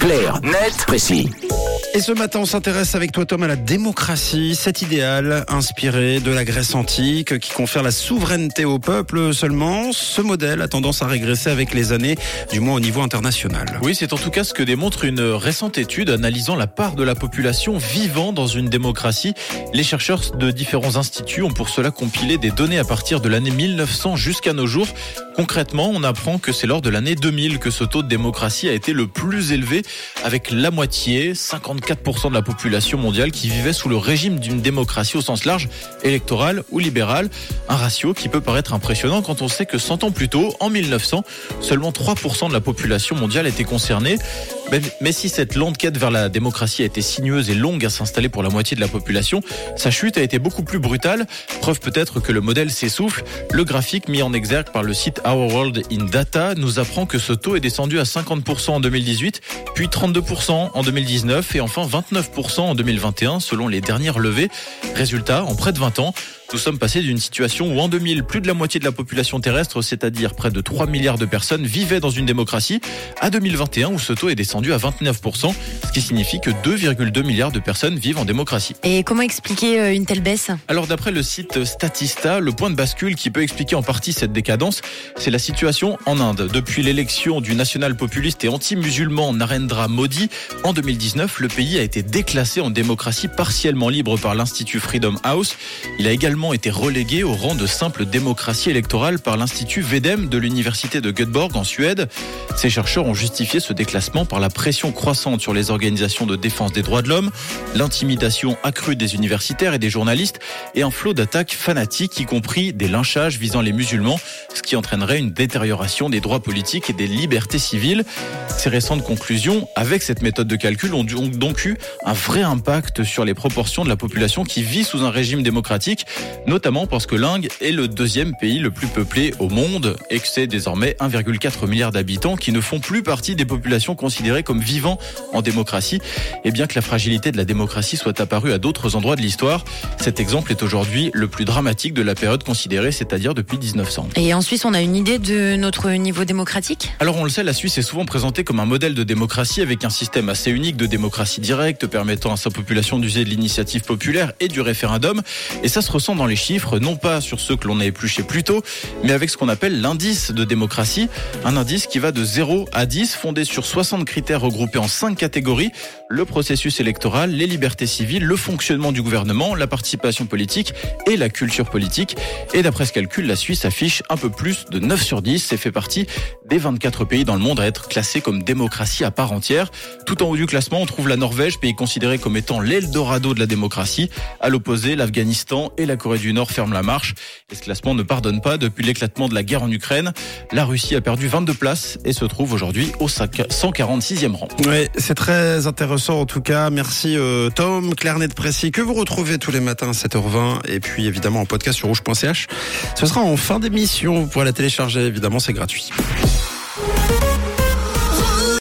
Clair, net, précis. Et ce matin, on s'intéresse avec toi, Tom, à la démocratie, cet idéal inspiré de la Grèce antique qui confère la souveraineté au peuple seulement. Ce modèle a tendance à régresser avec les années, du moins au niveau international. Oui, c'est en tout cas ce que démontre une récente étude analysant la part de la population vivant dans une démocratie. Les chercheurs de différents instituts ont pour cela compilé des données à partir de l'année 1900 jusqu'à nos jours. Concrètement, on apprend que c'est lors de l'année 2000 que ce taux de démocratie a été le plus élevé, avec la moitié, 54% de la population mondiale qui vivait sous le régime d'une démocratie au sens large, électorale ou libérale. Un ratio qui peut paraître impressionnant quand on sait que 100 ans plus tôt, en 1900, seulement 3% de la population mondiale était concernée. Mais si cette lente quête vers la démocratie a été sinueuse et longue à s'installer pour la moitié de la population, sa chute a été beaucoup plus brutale. Preuve peut-être que le modèle s'essouffle. Le graphique mis en exergue par le site Our World in Data nous apprend que ce taux est descendu à 50% en 2018, puis 32% en 2019 et enfin 29% en 2021 selon les dernières levées. Résultat, en près de 20 ans, nous sommes passés d'une situation où en 2000, plus de la moitié de la population terrestre, c'est-à-dire près de 3 milliards de personnes, vivaient dans une démocratie, à 2021 où ce taux est descendu à 29%, ce qui signifie que 2,2 milliards de personnes vivent en démocratie. Et comment expliquer euh, une telle baisse? Alors d'après le site Statista, le point de bascule qui peut expliquer en partie cette décadence, c'est la situation en Inde. Depuis l'élection du national populiste et anti-musulman Narendra Modi, en 2019, le pays a été déclassé en démocratie partiellement libre par l'Institut Freedom House. Il a également été relégué au rang de simple démocratie électorale par l'Institut VEDEM de l'Université de Göteborg en Suède. Ces chercheurs ont justifié ce déclassement par la pression croissante sur les organisations de défense des droits de l'homme, l'intimidation accrue des universitaires et des journalistes et un flot d'attaques fanatiques, y compris des lynchages visant les musulmans, ce qui entraînerait une détérioration des droits politiques et des libertés civiles. Ces récentes conclusions, avec cette méthode de calcul, ont donc eu un vrai impact sur les proportions de la population qui vit sous un régime démocratique notamment parce que l'Inde est le deuxième pays le plus peuplé au monde et que c'est désormais 1,4 milliard d'habitants qui ne font plus partie des populations considérées comme vivant en démocratie. Et bien que la fragilité de la démocratie soit apparue à d'autres endroits de l'histoire, cet exemple est aujourd'hui le plus dramatique de la période considérée, c'est-à-dire depuis 1900. Et en Suisse, on a une idée de notre niveau démocratique? Alors on le sait, la Suisse est souvent présentée comme un modèle de démocratie avec un système assez unique de démocratie directe permettant à sa population d'user de l'initiative populaire et du référendum. Et ça se ressent dans les chiffres, non pas sur ceux que l'on a épluchés plus tôt, mais avec ce qu'on appelle l'indice de démocratie, un indice qui va de 0 à 10, fondé sur 60 critères regroupés en 5 catégories, le processus électoral, les libertés civiles, le fonctionnement du gouvernement, la participation politique et la culture politique. Et d'après ce calcul, la Suisse affiche un peu plus de 9 sur 10 et fait partie des 24 pays dans le monde à être classés comme démocratie à part entière. Tout en haut du classement, on trouve la Norvège, pays considéré comme étant l'Eldorado de la démocratie. À l'opposé, l'Afghanistan et la Corée du Nord ferment la marche. Et ce classement ne pardonne pas. Depuis l'éclatement de la guerre en Ukraine, la Russie a perdu 22 places et se trouve aujourd'hui au 146e rang. Oui, c'est très intéressant en tout cas. Merci euh, Tom, Clarnet Précis, que vous retrouvez tous les matins à 7h20 et puis évidemment en podcast sur rouge.ch. Ce sera en fin d'émission. Vous pourrez la télécharger, évidemment, c'est gratuit.